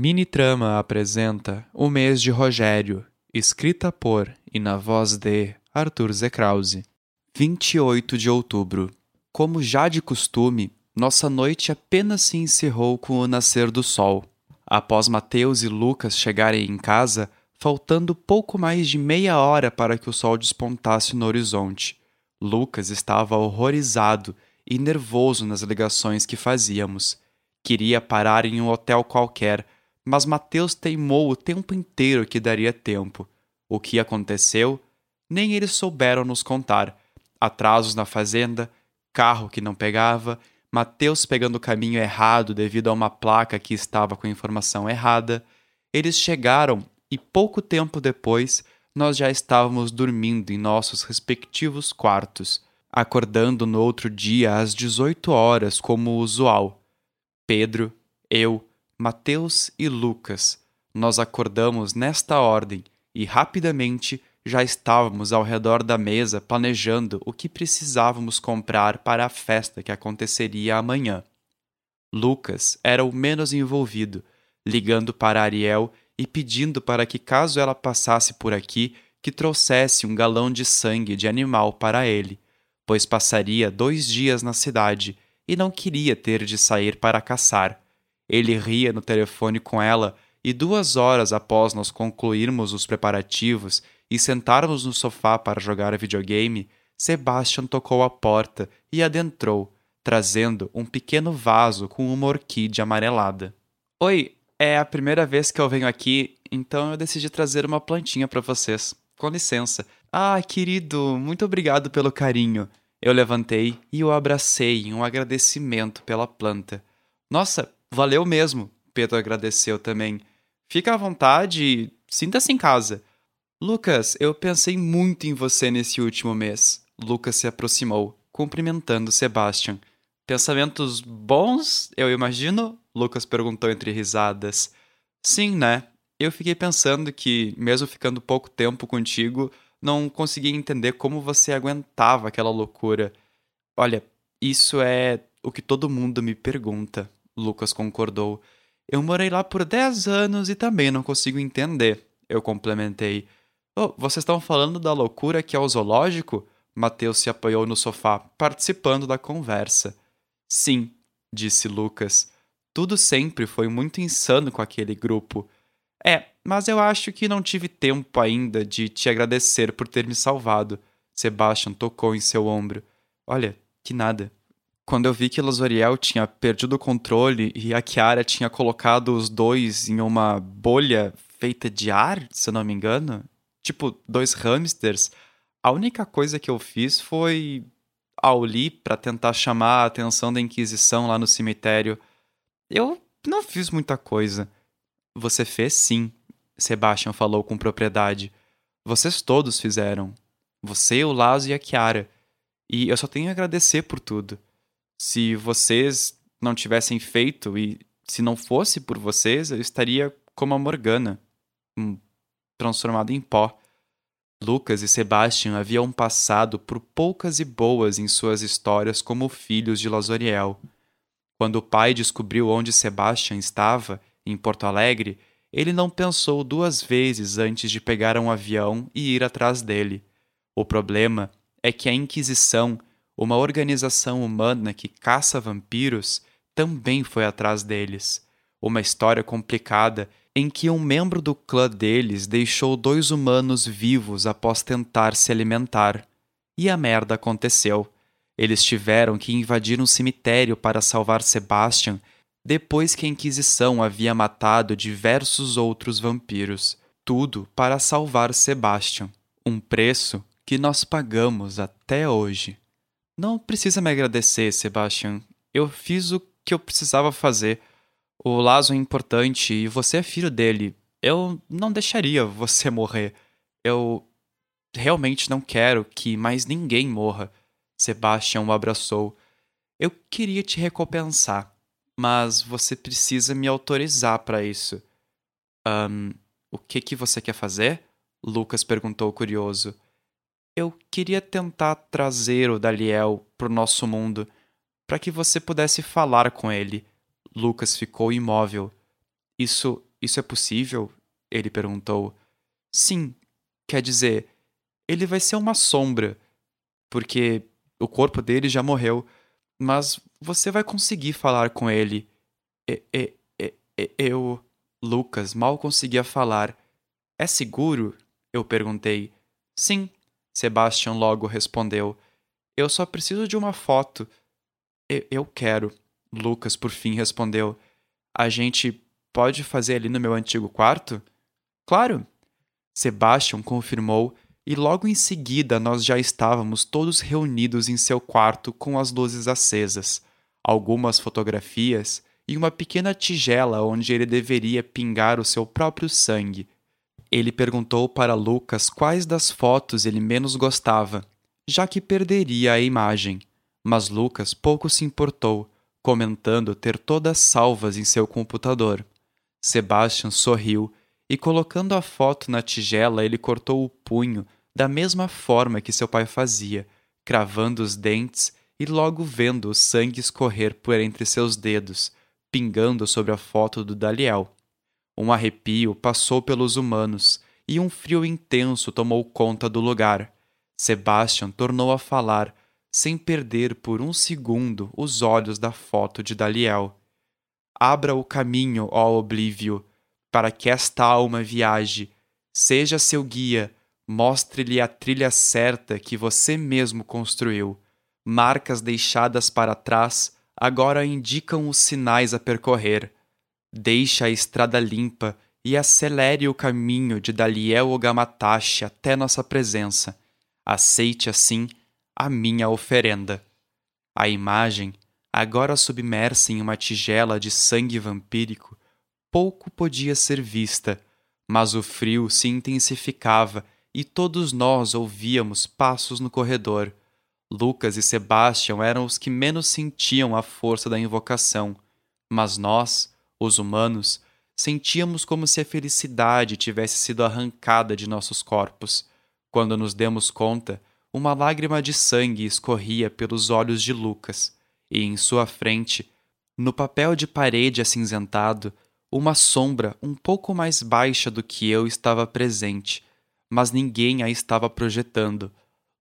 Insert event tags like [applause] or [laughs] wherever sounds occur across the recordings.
Mini Trama apresenta O Mês de Rogério, escrita por e na voz de Arthur Zekrause. 28 de outubro. Como já de costume, nossa noite apenas se encerrou com o nascer do sol. Após Mateus e Lucas chegarem em casa, faltando pouco mais de meia hora para que o sol despontasse no horizonte. Lucas estava horrorizado e nervoso nas ligações que fazíamos. Queria parar em um hotel qualquer mas Mateus teimou o tempo inteiro que daria tempo. O que aconteceu? Nem eles souberam nos contar. Atrasos na fazenda, carro que não pegava, Mateus pegando o caminho errado devido a uma placa que estava com a informação errada. Eles chegaram e pouco tempo depois nós já estávamos dormindo em nossos respectivos quartos, acordando no outro dia às 18 horas como usual. Pedro, eu, Mateus e Lucas. Nós acordamos nesta ordem e rapidamente já estávamos ao redor da mesa planejando o que precisávamos comprar para a festa que aconteceria amanhã. Lucas era o menos envolvido, ligando para Ariel e pedindo para que, caso ela passasse por aqui, que trouxesse um galão de sangue de animal para ele, pois passaria dois dias na cidade e não queria ter de sair para caçar ele ria no telefone com ela e duas horas após nós concluirmos os preparativos e sentarmos no sofá para jogar videogame, Sebastian tocou a porta e adentrou, trazendo um pequeno vaso com uma orquídea amarelada. Oi, é a primeira vez que eu venho aqui, então eu decidi trazer uma plantinha para vocês. Com licença. Ah, querido, muito obrigado pelo carinho. Eu levantei e o abracei em um agradecimento pela planta. Nossa, Valeu mesmo, Pedro agradeceu também. Fica à vontade e sinta-se em casa. Lucas, eu pensei muito em você nesse último mês. Lucas se aproximou, cumprimentando Sebastian. Pensamentos bons, eu imagino? Lucas perguntou entre risadas. Sim, né? Eu fiquei pensando que, mesmo ficando pouco tempo contigo, não conseguia entender como você aguentava aquela loucura. Olha, isso é o que todo mundo me pergunta. Lucas concordou. Eu morei lá por 10 anos e também não consigo entender. Eu complementei. Oh, vocês estão falando da loucura que é o zoológico? Mateus se apoiou no sofá, participando da conversa. Sim, disse Lucas. Tudo sempre foi muito insano com aquele grupo. É, mas eu acho que não tive tempo ainda de te agradecer por ter me salvado. Sebastian tocou em seu ombro. Olha, que nada. Quando eu vi que Lazoriel tinha perdido o controle e a Kiara tinha colocado os dois em uma bolha feita de ar, se eu não me engano, tipo dois hamsters, a única coisa que eu fiz foi Auli para tentar chamar a atenção da Inquisição lá no cemitério. Eu não fiz muita coisa. Você fez sim, Sebastian falou com propriedade. Vocês todos fizeram. Você, o Lazo e a Kiara. E eu só tenho a agradecer por tudo se vocês não tivessem feito e se não fosse por vocês, eu estaria como a Morgana, um, transformado em pó. Lucas e Sebastian haviam passado por poucas e boas em suas histórias como filhos de Lazoriel. Quando o pai descobriu onde Sebastian estava, em Porto Alegre, ele não pensou duas vezes antes de pegar um avião e ir atrás dele. O problema é que a Inquisição uma organização humana que caça vampiros também foi atrás deles. Uma história complicada em que um membro do clã deles deixou dois humanos vivos após tentar se alimentar. E a merda aconteceu. Eles tiveram que invadir um cemitério para salvar Sebastian depois que a Inquisição havia matado diversos outros vampiros. Tudo para salvar Sebastian. Um preço que nós pagamos até hoje. Não precisa me agradecer, Sebastian. Eu fiz o que eu precisava fazer. O Lazo é importante e você é filho dele. Eu não deixaria [laughs] você morrer. Eu realmente não quero que mais ninguém morra. Sebastian o abraçou. Eu queria te recompensar, mas você precisa me autorizar para isso. Um, o que que você quer fazer? Lucas perguntou curioso eu queria tentar trazer o Daliel pro nosso mundo, para que você pudesse falar com ele. Lucas ficou imóvel. Isso isso é possível? Ele perguntou. Sim, quer dizer, ele vai ser uma sombra, porque o corpo dele já morreu, mas você vai conseguir falar com ele. E, e, e, eu. Lucas mal conseguia falar. É seguro? Eu perguntei. Sim, Sebastian logo respondeu. Eu só preciso de uma foto. Eu, eu quero. Lucas por fim respondeu. A gente pode fazer ali no meu antigo quarto? Claro. Sebastian confirmou e logo em seguida nós já estávamos todos reunidos em seu quarto com as luzes acesas, algumas fotografias e uma pequena tigela onde ele deveria pingar o seu próprio sangue. Ele perguntou para Lucas quais das fotos ele menos gostava, já que perderia a imagem. Mas Lucas pouco se importou, comentando ter todas salvas em seu computador. Sebastian sorriu e, colocando a foto na tigela, ele cortou o punho da mesma forma que seu pai fazia, cravando os dentes e logo vendo o sangue escorrer por entre seus dedos, pingando sobre a foto do Daliel. Um arrepio passou pelos humanos e um frio intenso tomou conta do lugar. Sebastian tornou a falar, sem perder por um segundo os olhos da foto de Daliel. Abra o caminho, ó oblívio, para que esta alma viaje. Seja seu guia, mostre-lhe a trilha certa que você mesmo construiu. Marcas deixadas para trás agora indicam os sinais a percorrer. Deixe a estrada limpa e acelere o caminho de Daliel Ogamatashi até nossa presença. Aceite assim a minha oferenda. A imagem, agora submersa em uma tigela de sangue vampírico, pouco podia ser vista, mas o frio se intensificava e todos nós ouvíamos passos no corredor. Lucas e Sebastião eram os que menos sentiam a força da invocação, mas nós, os humanos, sentíamos como se a felicidade tivesse sido arrancada de nossos corpos. Quando nos demos conta, uma lágrima de sangue escorria pelos olhos de Lucas, e em sua frente, no papel de parede acinzentado, uma sombra um pouco mais baixa do que eu estava presente, mas ninguém a estava projetando.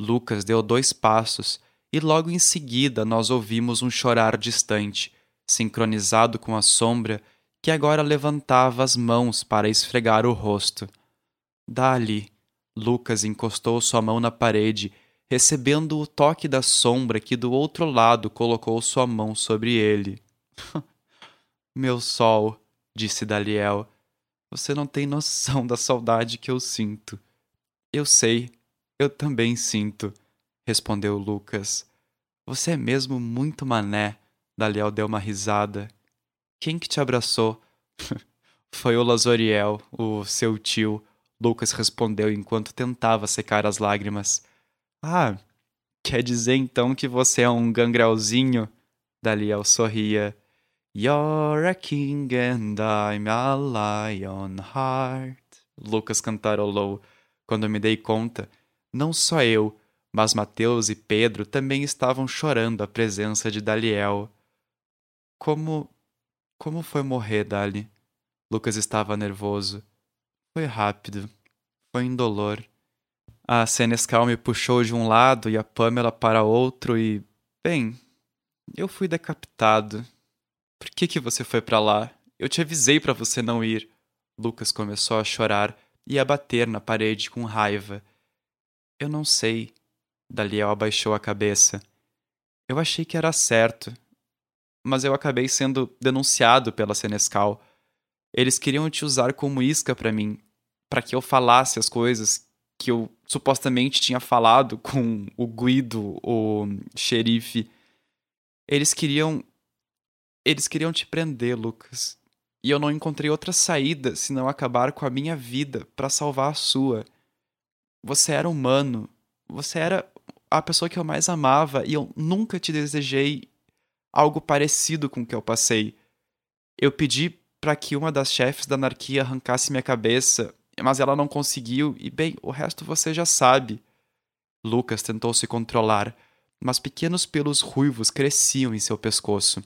Lucas deu dois passos e logo em seguida nós ouvimos um chorar distante, sincronizado com a sombra que agora levantava as mãos para esfregar o rosto. Dali, Lucas encostou sua mão na parede, recebendo o toque da sombra que do outro lado colocou sua mão sobre ele. [laughs] Meu sol, disse Daliel, você não tem noção da saudade que eu sinto. Eu sei, eu também sinto, respondeu Lucas. Você é mesmo muito mané. Daliel deu uma risada. Quem que te abraçou? [laughs] Foi o Lazoriel, o seu tio, Lucas respondeu enquanto tentava secar as lágrimas. Ah, quer dizer então que você é um gangrelzinho? Daliel sorria. You're a king and I'm a lion heart. Lucas cantarolou. Quando me dei conta, não só eu, mas Mateus e Pedro também estavam chorando a presença de Daliel. Como. Como foi morrer, Dali? Lucas estava nervoso. Foi rápido. Foi indolor. A Senescal me puxou de um lado e a Pamela para outro e. Bem, eu fui decapitado. Por que, que você foi para lá? Eu te avisei para você não ir. Lucas começou a chorar e a bater na parede com raiva. Eu não sei. Daliel abaixou a cabeça. Eu achei que era certo, mas eu acabei sendo denunciado pela Senescal. Eles queriam te usar como isca para mim, para que eu falasse as coisas que eu supostamente tinha falado com o Guido, o xerife. Eles queriam. Eles queriam te prender, Lucas. E eu não encontrei outra saída senão acabar com a minha vida para salvar a sua. Você era humano. Você era a pessoa que eu mais amava e eu nunca te desejei algo parecido com o que eu passei. Eu pedi para que uma das chefes da anarquia arrancasse minha cabeça, mas ela não conseguiu, e bem, o resto você já sabe. Lucas tentou se controlar, mas pequenos pelos ruivos cresciam em seu pescoço.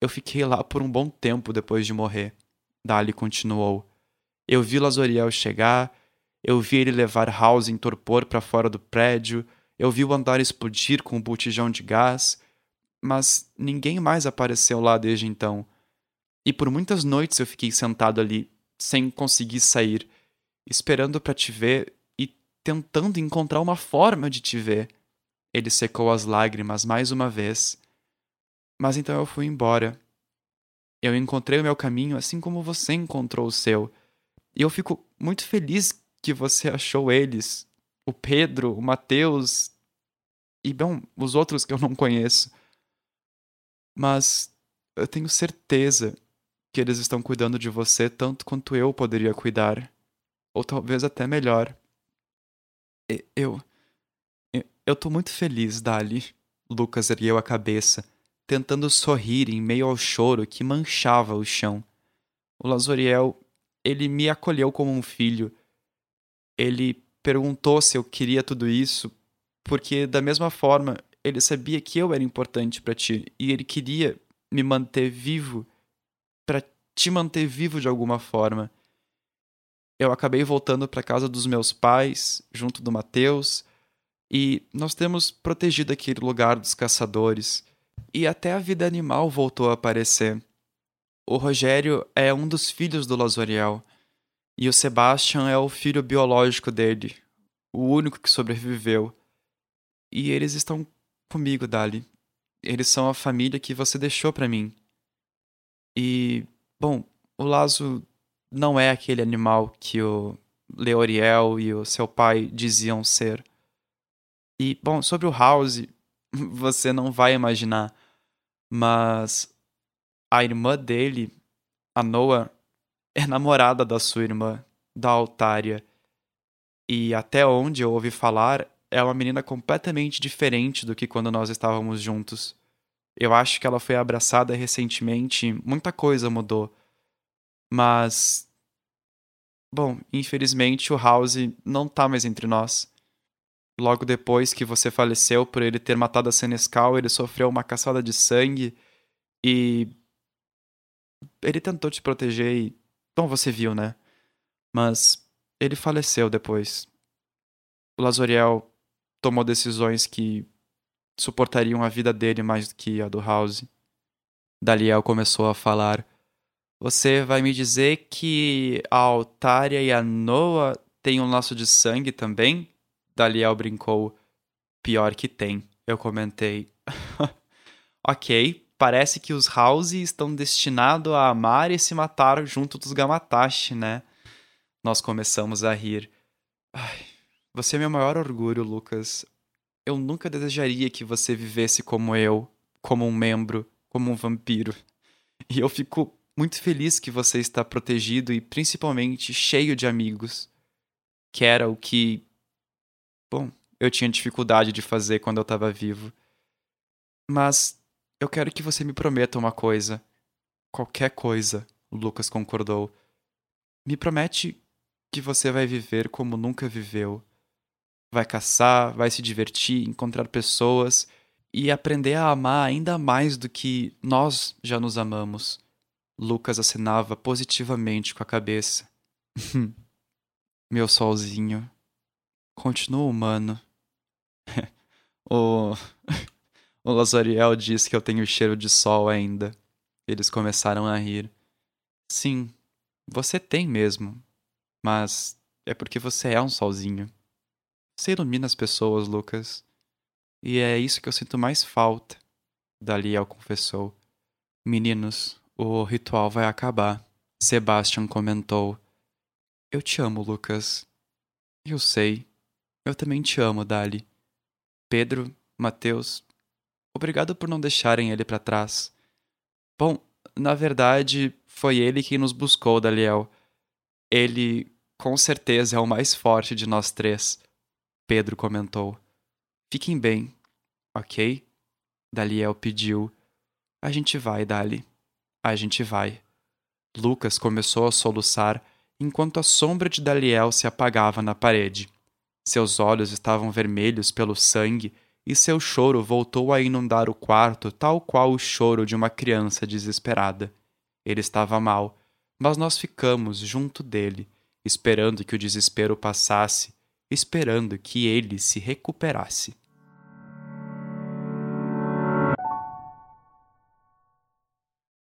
Eu fiquei lá por um bom tempo depois de morrer. Dali continuou. Eu vi Lazoriel chegar, eu vi ele levar House em torpor para fora do prédio, eu vi o andar explodir com um botijão de gás, mas ninguém mais apareceu lá desde então. E por muitas noites eu fiquei sentado ali, sem conseguir sair, esperando para te ver e tentando encontrar uma forma de te ver. Ele secou as lágrimas mais uma vez. Mas então eu fui embora. Eu encontrei o meu caminho assim como você encontrou o seu. E eu fico muito feliz que você achou eles. O Pedro, o Mateus e, bom, os outros que eu não conheço. Mas eu tenho certeza que eles estão cuidando de você tanto quanto eu poderia cuidar. Ou talvez até melhor. Eu. Eu tô muito feliz, Dali. Lucas ergueu a cabeça, tentando sorrir em meio ao choro que manchava o chão. O Lazoriel, ele me acolheu como um filho. Ele perguntou se eu queria tudo isso, porque da mesma forma ele sabia que eu era importante para ti e ele queria me manter vivo para te manter vivo de alguma forma. Eu acabei voltando para casa dos meus pais, junto do Mateus, e nós temos protegido aquele lugar dos caçadores, e até a vida animal voltou a aparecer. O Rogério é um dos filhos do Lazoriel, e o Sebastian é o filho biológico dele, o único que sobreviveu. E eles estão comigo, Dali. Eles são a família que você deixou para mim. E, bom, o Lazo não é aquele animal que o Leoriel e o seu pai diziam ser. E, bom, sobre o House, [laughs] você não vai imaginar, mas a irmã dele, a Noah, é namorada da sua irmã, da Altária. E até onde eu ouvi falar, é uma menina completamente diferente do que quando nós estávamos juntos. Eu acho que ela foi abraçada recentemente, muita coisa mudou. Mas. Bom, infelizmente o House não tá mais entre nós. Logo depois que você faleceu por ele ter matado a Senescal, ele sofreu uma caçada de sangue e. Ele tentou te proteger e. Bom, você viu, né? Mas ele faleceu depois. O Lazoriel tomou decisões que suportariam a vida dele mais do que a do House. Daliel começou a falar: Você vai me dizer que a Altária e a Noa têm um laço de sangue também? Daliel brincou. Pior que tem, eu comentei. [laughs] ok, parece que os House estão destinados a amar e se matar junto dos Gamatashi, né? Nós começamos a rir. Ai, você é meu maior orgulho, Lucas. Eu nunca desejaria que você vivesse como eu, como um membro, como um vampiro. E eu fico muito feliz que você está protegido e principalmente cheio de amigos. Que era o que. Bom, eu tinha dificuldade de fazer quando eu estava vivo. Mas eu quero que você me prometa uma coisa. Qualquer coisa, Lucas concordou. Me promete que você vai viver como nunca viveu vai caçar, vai se divertir, encontrar pessoas e aprender a amar ainda mais do que nós já nos amamos. Lucas acenava positivamente com a cabeça. [laughs] Meu solzinho. Continua humano. [laughs] o... [laughs] o Lazariel diz que eu tenho cheiro de sol ainda. Eles começaram a rir. Sim, você tem mesmo. Mas é porque você é um solzinho. Você ilumina as pessoas, Lucas. E é isso que eu sinto mais falta. Daliel confessou. Meninos, o ritual vai acabar. Sebastian comentou. Eu te amo, Lucas. Eu sei. Eu também te amo, Dali. Pedro, Mateus, obrigado por não deixarem ele para trás. Bom, na verdade, foi ele quem nos buscou, Daliel. Ele, com certeza, é o mais forte de nós três. Pedro comentou. Fiquem bem, ok? Daliel pediu. A gente vai, Dali. A gente vai. Lucas começou a soluçar enquanto a sombra de Daliel se apagava na parede. Seus olhos estavam vermelhos pelo sangue e seu choro voltou a inundar o quarto tal qual o choro de uma criança desesperada. Ele estava mal, Mas nós ficamos junto dele, esperando que o desespero passasse, esperando que ele se recuperasse.